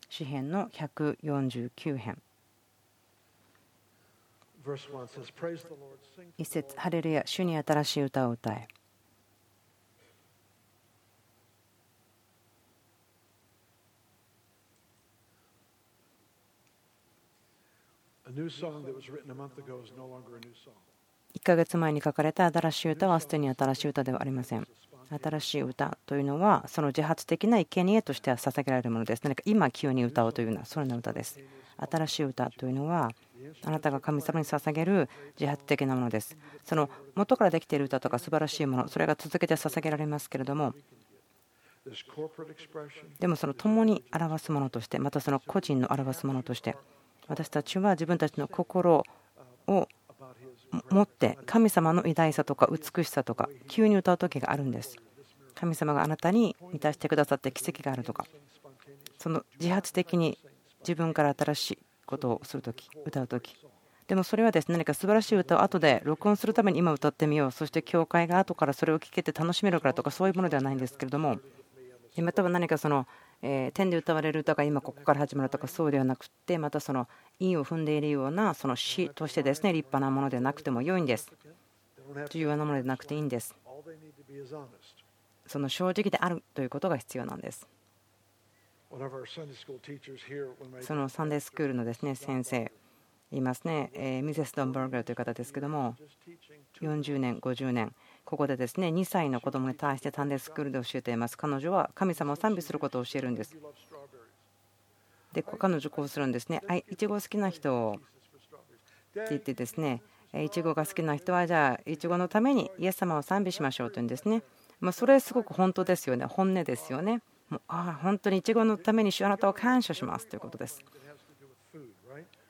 詩編の149編。一節、ハレルヤ、主に新しい歌を歌え。1ヶ月前に書かれた新しい歌はすでに新しい歌ではありません。新しい歌というのはその自発的な生贄としては捧げられるものです。何か今急に歌おうというようなそのような歌です。新しい歌というのはあなたが神様に捧げる自発的なものです。その元からできている歌とか素晴らしいもの、それが続けて捧げられますけれども、でもその共に表すものとして、またその個人の表すものとして、私たちは自分たちの心を持って神様の偉大さとか美しさとか急に歌う時があるんです。神様があなたに満たしてくださって奇跡があるとか。その自発的に自分から新しいことをする時歌う時。でもそれはですね何か素晴らしい歌を後で録音するために今歌ってみよう。そして教会が後からそれを聞けて楽しめるからとかそういうものではないんですけれどもまたは何かそのえ天で歌われる歌が今ここから始まるとかそうではなくてまたその韻を踏んでいるようなその詩としてですね立派なものでなくても良いんです。重要なものでなくていいんです。その正直であるということが必要なんです。そのサンデースクールのですね先生いますね。えミセス・ドンバーガーという方ですけども40年50年ここでですね2歳の子供に対してサンデスクールで教えています。彼女は神様を賛美することを教えるんです。で彼女こうするんですね。いちご好きな人って言ってですねいちごが好きな人はじゃあいちごのためにイエス様を賛美しましょうというんですね。ま、それすごく本当ですよね。本音ですよね。もうああ本当にいちごのために主あなたを感謝しますということです。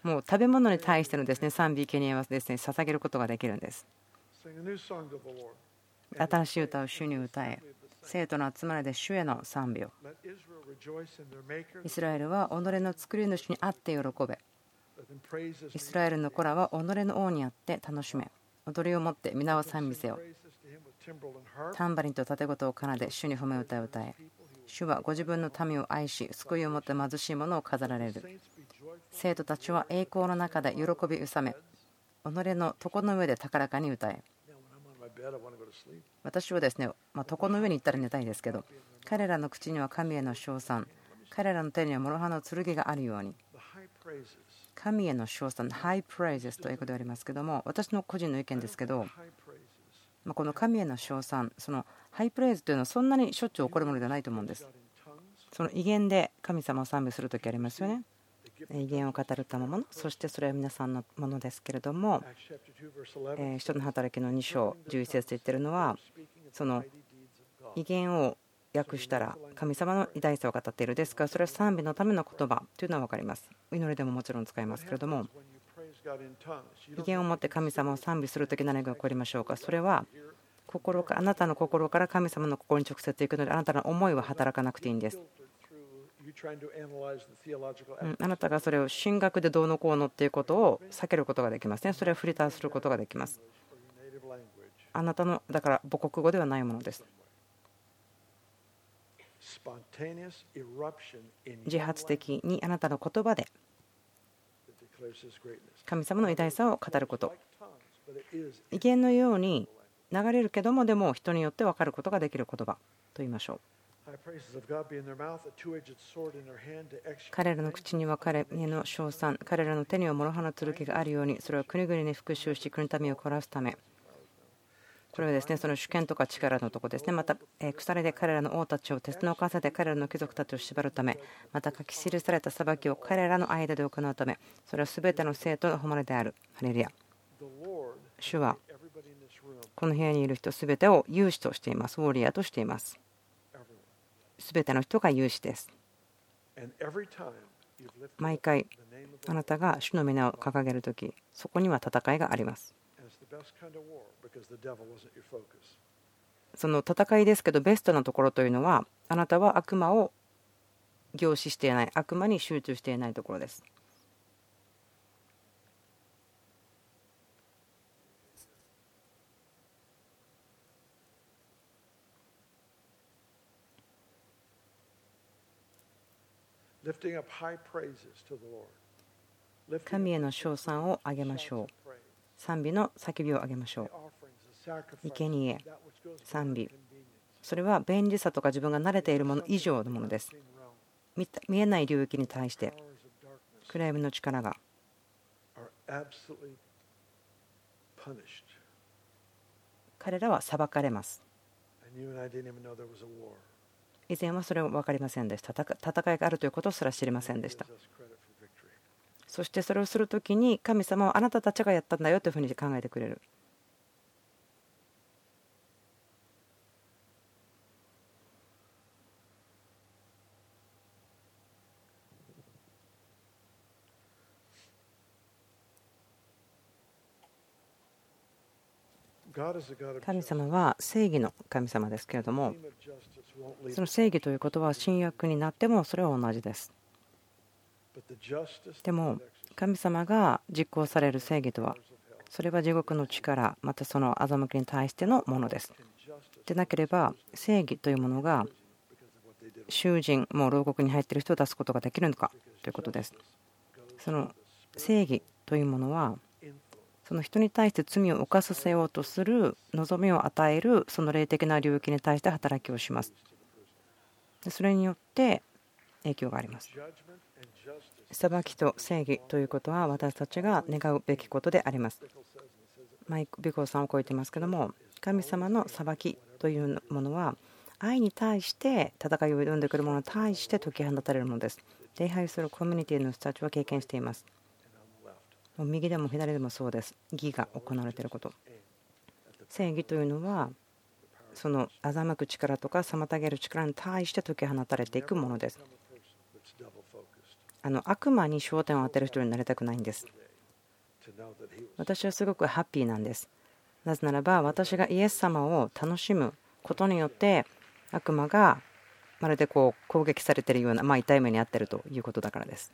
もう食べ物に対してのですね賛美、生贄はですね捧げることができるんです。新しい歌を主に歌え生徒の集まりで主への賛美を。イスラエルは己の作り主にあって喜べ。イスラエルの子らは己の王にあって楽しめ。踊りを持って皆を賛美せよ。タンバリンと盾事を奏で主に褒め歌を歌え。主はご自分の民を愛し救いを持って貧しい者を飾られる生徒たちは栄光の中で喜び憂め己の床の上で高らかに歌え。私はですね、ま、床の上に行ったら寝たいですけど彼らの口には神への称賛彼らの手には諸刃の剣があるように神への称賛ハイプレイゼスと英語でありますけども私の個人の意見ですけどこの神への称賛そのハイプレイズというのはそんなにしょっちゅう起こるものではないと思うんです。その威厳で神様を賛美する時ありますよね。威厳を語るためのものそしてそれは皆さんのものですけれども人の働きの2章11節で言ってるのはその威厳を訳したら神様の偉大さを語っている。ですからそれは賛美のための言葉というのは分かります。祈りでももちろん使いますけれども威厳を持って神様を賛美する時何が起こりましょうか。それは心かあなたの心から神様の心に直接行くのであなたの思いは働かなくていいんですあなたがそれを神学でどうのこうのっていうことを避けることができますね。それをフリターすることができます。あなたのだから母国語ではないものです。自発的にあなたの言葉で神様の偉大さを語ること。威厳のように流れるけどもでも人によって分かることができる言葉と言いましょう。彼らの口には彼の称賛、彼らの手には諸刃の剣があるように、それは国々に復讐し、国の民を懲らすため。これはですねその主権とか力のところですね。また、鎖で彼らの王たちを鉄の傘で彼らの貴族たちを縛るため、また書き記された裁きを彼らの間で行うため、それは全ての生徒の誉れである。ハレルヤ。主はこの部屋にいる人全てを有志としています。ウォーリアーとしています。全ての人が有志です。毎回あなたが主の皆を掲げるとき、そこには戦いがあります。その戦いですけど、ベストなところというのは、あなたは悪魔を凝視していない、悪魔に集中していないところです。神への称賛をあげましょう。賛美の叫びをあげましょう。生贄。賛美。それは便利さとか自分が慣れているもの以上のものです。見えない領域に対して暗闇の力が。彼らは裁かれます以前はそれは分かりませんでした。戦いがあるということすら知りませんでした。そしてそれをする時に神様はあなたたちがやったんだよというふうに考えてくれる。神様は正義の神様ですけれどもその正義ということは新約になってもそれは同じです。でも神様が実行される正義とはそれは地獄の力またその欺きに対してのものです。でなければ正義というものが囚人もう牢獄に入っている人を出すことができるのかということです。その正義というものはその人に対して罪を犯させようとする望みを与えるその霊的な領域に対して働きをします。それによって影響があります。裁きと正義ということは私たちが願うべきことであります。マイク・ビコーさんを超えてますけども神様の裁きというものは愛に対して戦いを挑んでくる者に対して解き放たれるものです。礼拝するコミュニティの人たちは経験しています。右でも左でもそうです。義が行われていること。正義というのはその欺く力とか妨げる力に対して解き放たれていくものです。あの悪魔に焦点を当てる人になりたくないんです。私はすごくハッピーなんです。なぜならば私がイエス様を楽しむことによって悪魔がまるでこう攻撃されているような、まあ、痛い目に遭っているということだからです。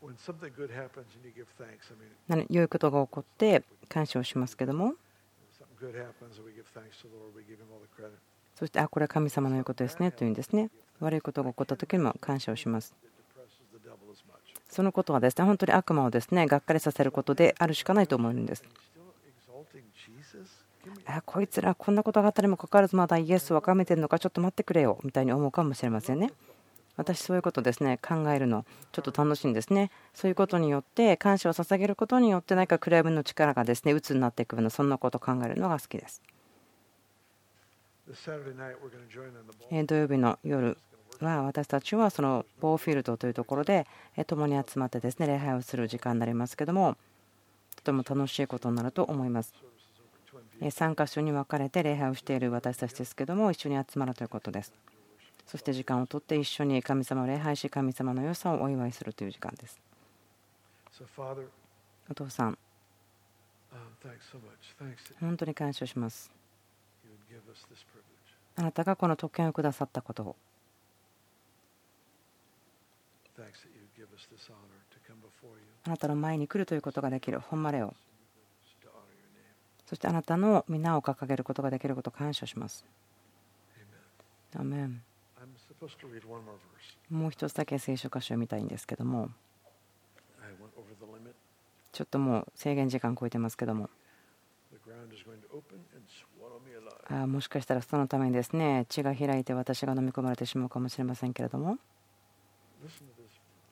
何良いことが起こって感謝をしますけども。そしてあこれは神様の言うことですねというんですね。悪いことが起こった時にも感謝をします。そのことはですね本当に悪魔をですねがっかりさせることであるしかないと思うんです。あこいつらこんなことがあったにもかかわらずまだイエスを崇めてるのかちょっと待ってくれよみたいに思うかもしれませんね私そういうことですね。考えるの。ちょっと楽しいんですね。そういうことによって感謝を捧げることによって何かクライブの力がですね鬱になっていくようなそんなことを考えるのが好きです。土曜日の夜は私たちはそのボーフィールドというところで共に集まってですね礼拝をする時間になりますけどもとても楽しいことになると思います。3箇所に分かれて礼拝をしている私たちですけども一緒に集まるということですそして時間をとって一緒に神様を礼拝し神様の良さをお祝いするという時間です。お父さん。本当に感謝します。あなたがこの特権をくださったことを。あなたの前に来るということができる。本まれをそしてあなたの皆を掲げることができることを感謝します。アメンもう一つだけ聖書箇所を見たいんですけども。ちょっともう制限時間超えてますけども。あもしかしたらそのためにですね血が開いて私が飲み込まれてしまうかもしれませんけれども。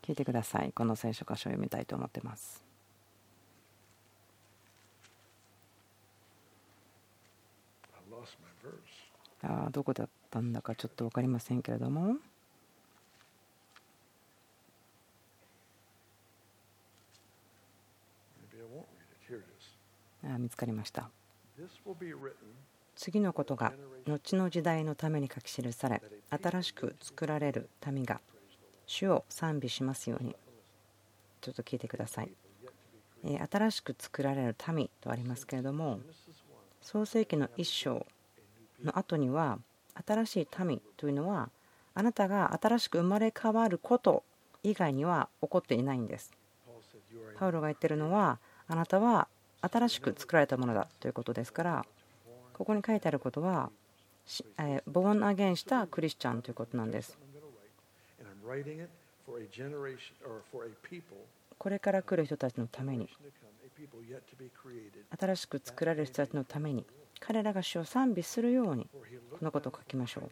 聞いてください。この聖書箇所を読みたいと思ってます。あどこだったんだかちょっと分かりませんけれども。あ見つかりました。次のことが後の時代のために書き記され新しく作られる民が主を賛美しますように。ちょっと聞いてください。新しく作られる民とありますけれども創世紀の一章の後には新しい民というのはあなたが新しく生まれ変わること以外には起こっていないんです。パウロが言ってるのはあなたは新しく作られたものだということですからここに書いてあることはボーンアゲンしたクリスチャンということなんです。これから来る人たちのために。新しく作られる人たちのために彼らが主を賛美するようにこのことを書きましょう。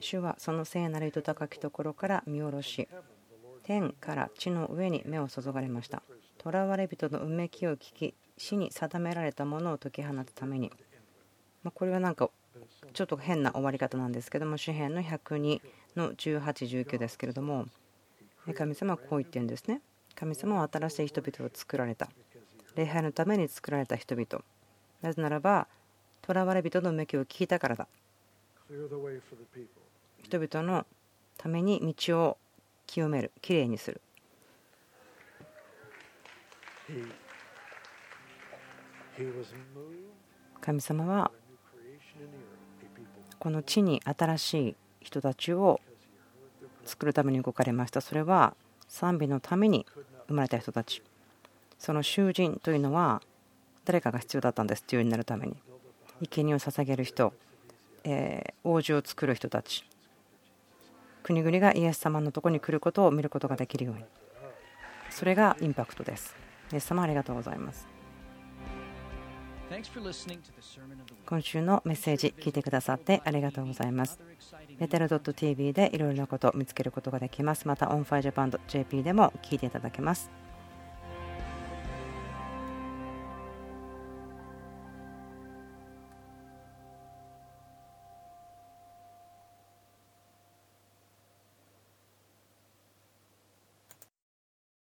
主はその聖なる糸高きところから見下ろし天から地の上に目を注がれました。囚われ人のうめきを聞き死に定められたものを解き放つために。まこれはなんかちょっと変な終わり方なんですけども詩篇の102の1819ですけれども神様はこう言ってるんですね。神様は新しい人々を作られた。礼拝のために作られた人々。なぜならば囚われ人のめきを聞いたからだ。人々のために道を清めるきれいにする。神様はこの地に新しい人たちを作るために動かれました。それは賛美のために生まれた人たち。その囚人というのは誰かが必要だったんです自由になるために。生贄を捧げる人、え王子を作る人たち。国々がイエス様のとこに来ることを見ることができるように。それがインパクトです。イエス様ありがとうございます。今週のメッセージ聞いてくださってありがとうございます。ベテル .tv でいろいろなことを見つけることができます。またオンファイヤージャパン JP でも聞いていただけます。